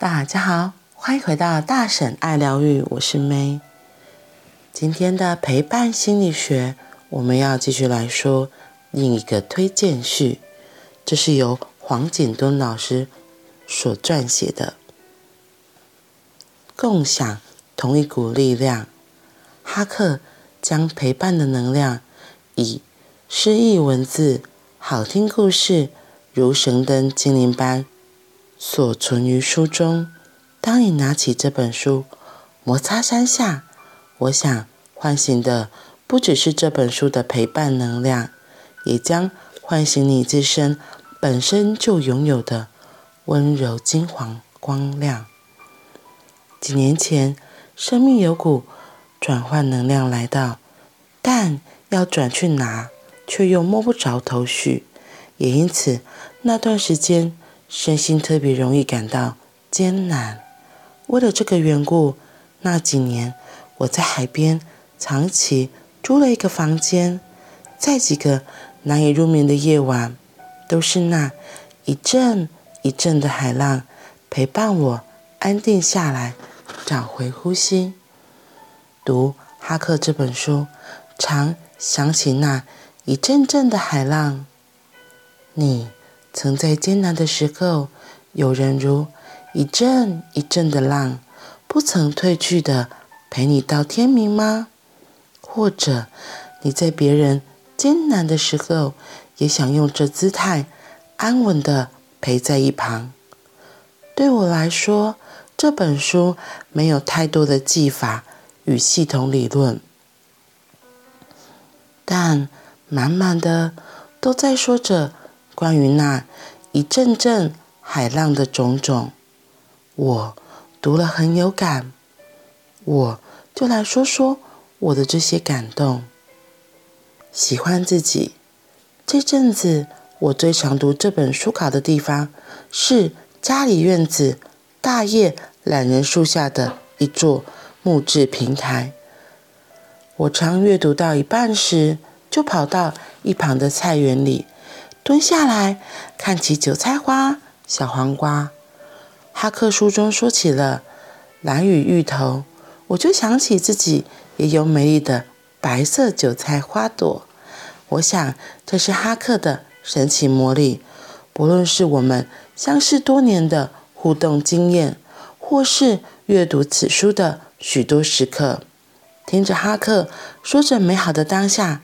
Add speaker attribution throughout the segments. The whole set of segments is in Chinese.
Speaker 1: 大家好，欢迎回到大婶爱疗愈，我是 May。今天的陪伴心理学，我们要继续来说另一个推荐序，这是由黄锦敦老师所撰写的。共享同一股力量，哈克将陪伴的能量以诗意文字、好听故事，如神灯精灵般。所存于书中。当你拿起这本书，摩擦三下，我想唤醒的不只是这本书的陪伴能量，也将唤醒你自身本身就拥有的温柔金黄光亮。几年前，生命有股转换能量来到，但要转去哪，却又摸不着头绪，也因此那段时间。身心特别容易感到艰难。为了这个缘故，那几年我在海边长期租了一个房间，在几个难以入眠的夜晚，都是那一阵一阵的海浪陪伴我安定下来，找回呼吸。读哈克这本书，常想起那一阵阵的海浪。你。曾在艰难的时候，有人如一阵一阵的浪，不曾退去的陪你到天明吗？或者你在别人艰难的时候，也想用这姿态安稳的陪在一旁？对我来说，这本书没有太多的技法与系统理论，但满满的都在说着。关于那一阵阵海浪的种种，我读了很有感，我就来说说我的这些感动。喜欢自己，这阵子我最常读这本书稿的地方是家里院子大叶懒人树下的一座木质平台。我常阅读到一半时，就跑到一旁的菜园里。蹲下来看起韭菜花、小黄瓜。哈克书中说起了蓝雨芋头，我就想起自己也有美丽的白色韭菜花朵。我想这是哈克的神奇魔力。不论是我们相识多年的互动经验，或是阅读此书的许多时刻，听着哈克说着美好的当下，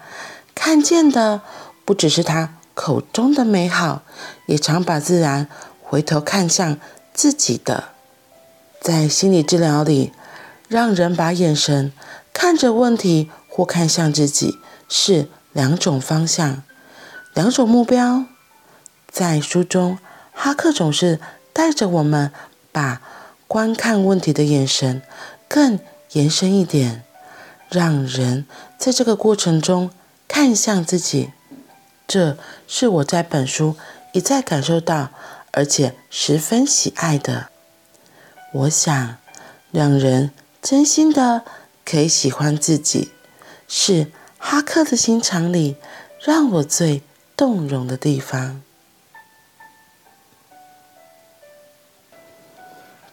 Speaker 1: 看见的不只是他。口中的美好，也常把自然回头看向自己的。在心理治疗里，让人把眼神看着问题或看向自己，是两种方向，两种目标。在书中，哈克总是带着我们把观看问题的眼神更延伸一点，让人在这个过程中看向自己。这是我在本书一再感受到，而且十分喜爱的。我想，让人真心的可以喜欢自己，是哈克的心肠里让我最动容的地方。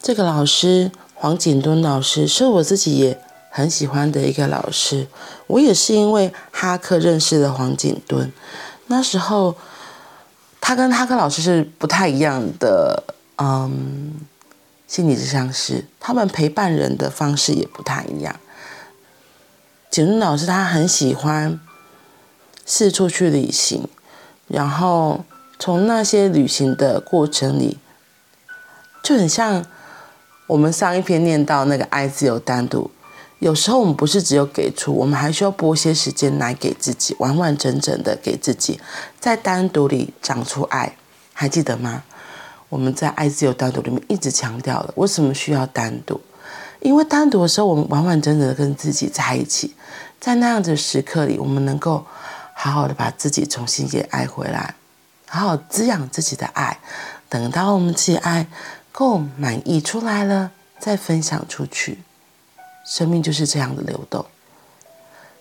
Speaker 1: 这个老师黄景敦老师是我自己也很喜欢的一个老师，我也是因为哈克认识了黄景敦。那时候，他跟哈克老师是不太一样的，嗯，心理咨商师，他们陪伴人的方式也不太一样。景润老师他很喜欢四处去旅行，然后从那些旅行的过程里，就很像我们上一篇念到那个爱自由单独。有时候我们不是只有给出，我们还需要拨些时间来给自己，完完整整的给自己，在单独里长出爱，还记得吗？我们在爱自由单独里面一直强调了，为什么需要单独？因为单独的时候，我们完完整整的跟自己在一起，在那样子的时刻里，我们能够好好的把自己重新给爱回来，好好滋养自己的爱，等到我们自己爱够满意出来了，再分享出去。生命就是这样的流动。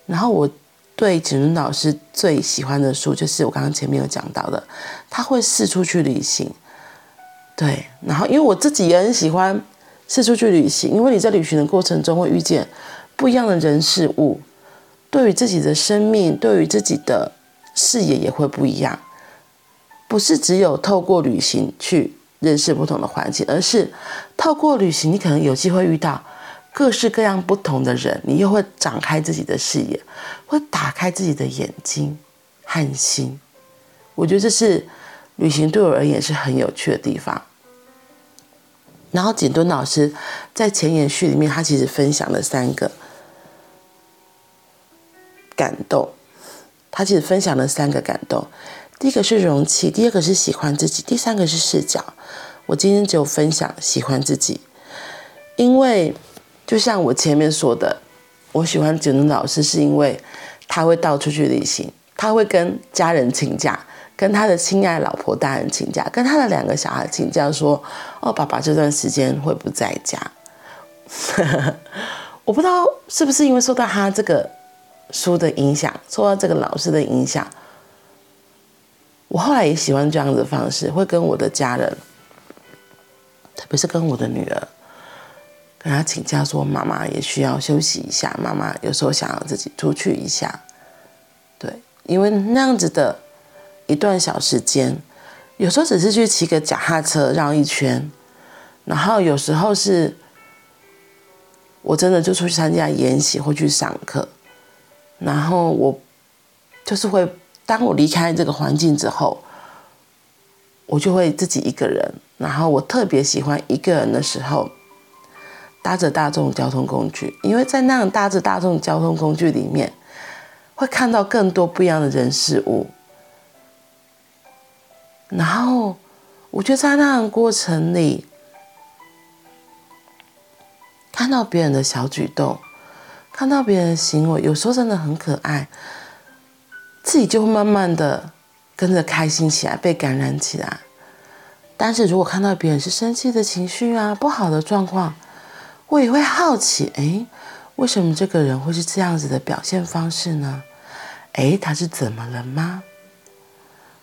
Speaker 1: 然后我对锦敦老师最喜欢的书，就是我刚刚前面有讲到的，他会四处去旅行，对，然后因为我自己也很喜欢四处去旅行，因为你在旅行的过程中会遇见不一样的人事物，对于自己的生命，对于自己的视野也会不一样。不是只有透过旅行去认识不同的环境，而是透过旅行，你可能有机会遇到各式各样不同的人，你又会展开自己的视野，会打开自己的眼睛和心。我觉得这是旅行对我而言是很有趣的地方。然后景敦老师在前言序里面，他其实分享了三个感动。他其实分享了三个感动，第一个是容器，第二个是喜欢自己，第三个是视角。我今天就分享喜欢自己，因为就像我前面说的，我喜欢九能老师，是因为他会到处去旅行，他会跟家人请假。跟他的亲爱老婆大人请假，跟他的两个小孩请假，说：“哦，爸爸这段时间会不在家。”我不知道是不是因为受到他这个书的影响，受到这个老师的影响，我后来也喜欢这样子的方式，会跟我的家人，特别是跟我的女儿，跟他请假，说：“妈妈也需要休息一下，妈妈有时候想要自己出去一下。”对，因为那样子的。一段小时间，有时候只是去骑个脚踏车绕一圈，然后有时候是，我真的就出去参加研习或去上课，然后我就是会，当我离开这个环境之后，我就会自己一个人，然后我特别喜欢一个人的时候，搭着大众交通工具，因为在那样搭着大众交通工具里面，会看到更多不一样的人事物。然后，我觉得在那样过程里，看到别人的小举动，看到别人的行为，有时候真的很可爱，自己就会慢慢的跟着开心起来，被感染起来。但是如果看到别人是生气的情绪啊，不好的状况，我也会好奇，哎，为什么这个人会是这样子的表现方式呢？哎，他是怎么了吗？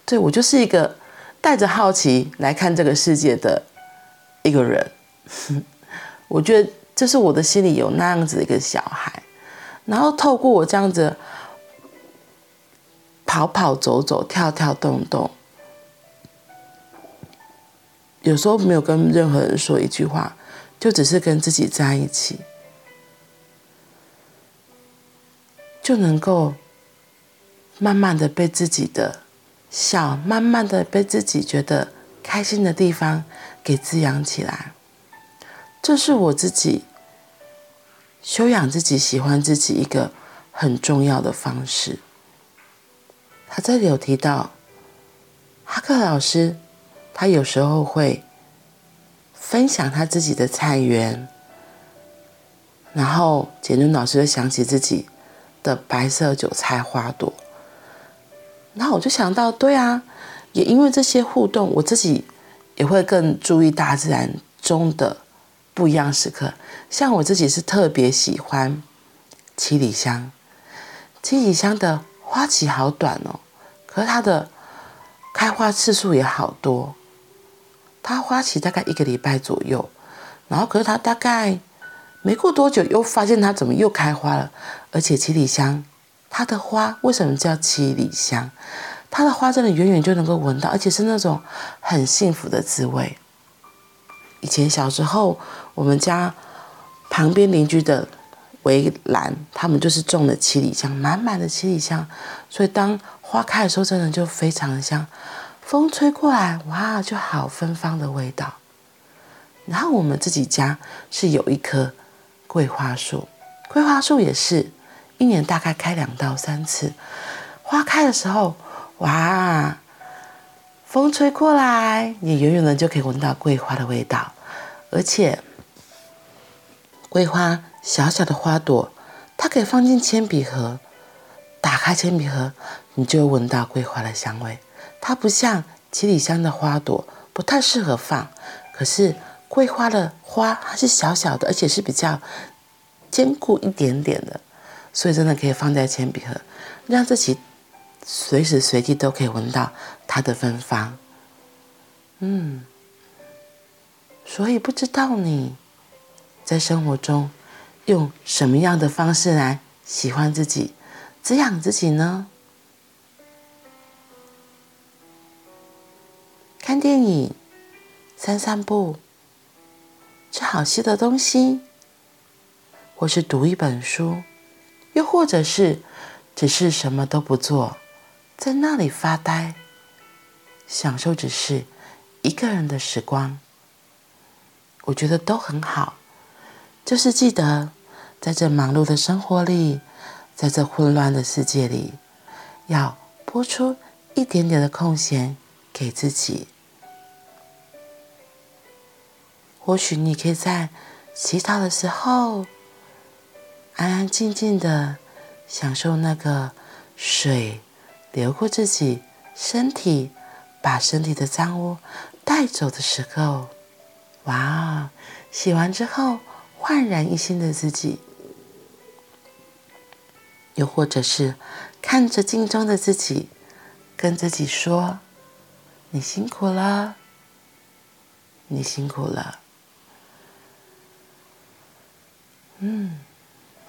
Speaker 1: 对，我就是一个。带着好奇来看这个世界的一个人，我觉得这是我的心里有那样子一个小孩，然后透过我这样子跑跑走走、跳跳动动，有时候没有跟任何人说一句话，就只是跟自己在一起，就能够慢慢的被自己的。笑，慢慢的被自己觉得开心的地方给滋养起来，这是我自己修养自己、喜欢自己一个很重要的方式。他这里有提到，哈克老师，他有时候会分享他自己的菜园，然后简敦老师就想起自己的白色韭菜花朵。然后我就想到，对啊，也因为这些互动，我自己也会更注意大自然中的不一样时刻。像我自己是特别喜欢七里香，七里香的花期好短哦，可是它的开花次数也好多。它花期大概一个礼拜左右，然后可是它大概没过多久，又发现它怎么又开花了，而且七里香。它的花为什么叫七里香？它的花真的远远就能够闻到，而且是那种很幸福的滋味。以前小时候，我们家旁边邻居的围栏，他们就是种了七里香，满满的七里香，所以当花开的时候，真的就非常的香。风吹过来，哇，就好芬芳的味道。然后我们自己家是有一棵桂花树，桂花树也是。一年大概开两到三次，花开的时候，哇，风吹过来，你远远的就可以闻到桂花的味道，而且桂花小小的花朵，它可以放进铅笔盒，打开铅笔盒，你就闻到桂花的香味。它不像七里香的花朵，不太适合放，可是桂花的花它是小小的，而且是比较坚固一点点的。所以真的可以放在铅笔盒，让自己随时随地都可以闻到它的芬芳。嗯，所以不知道你在生活中用什么样的方式来喜欢自己、滋养自己呢？看电影、散散步、吃好吃的东西，或是读一本书，又或者是只是什么都不做，在那里发呆，享受只是一个人的时光，我觉得都很好。就是记得，在这忙碌的生活里，在这混乱的世界里，要拨出一点点的空闲给自己。或许你可以在洗澡的时候，安安静静的享受那个水流过自己身体，把身体的脏污带走的时候，哇！洗完之后焕然一新的自己，又或者是看着镜中的自己，跟自己说：“你辛苦了，你辛苦了。”嗯，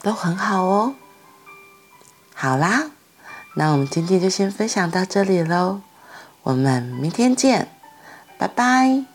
Speaker 1: 都很好哦。好啦，那我们今天就先分享到这里喽。我们明天见，拜拜。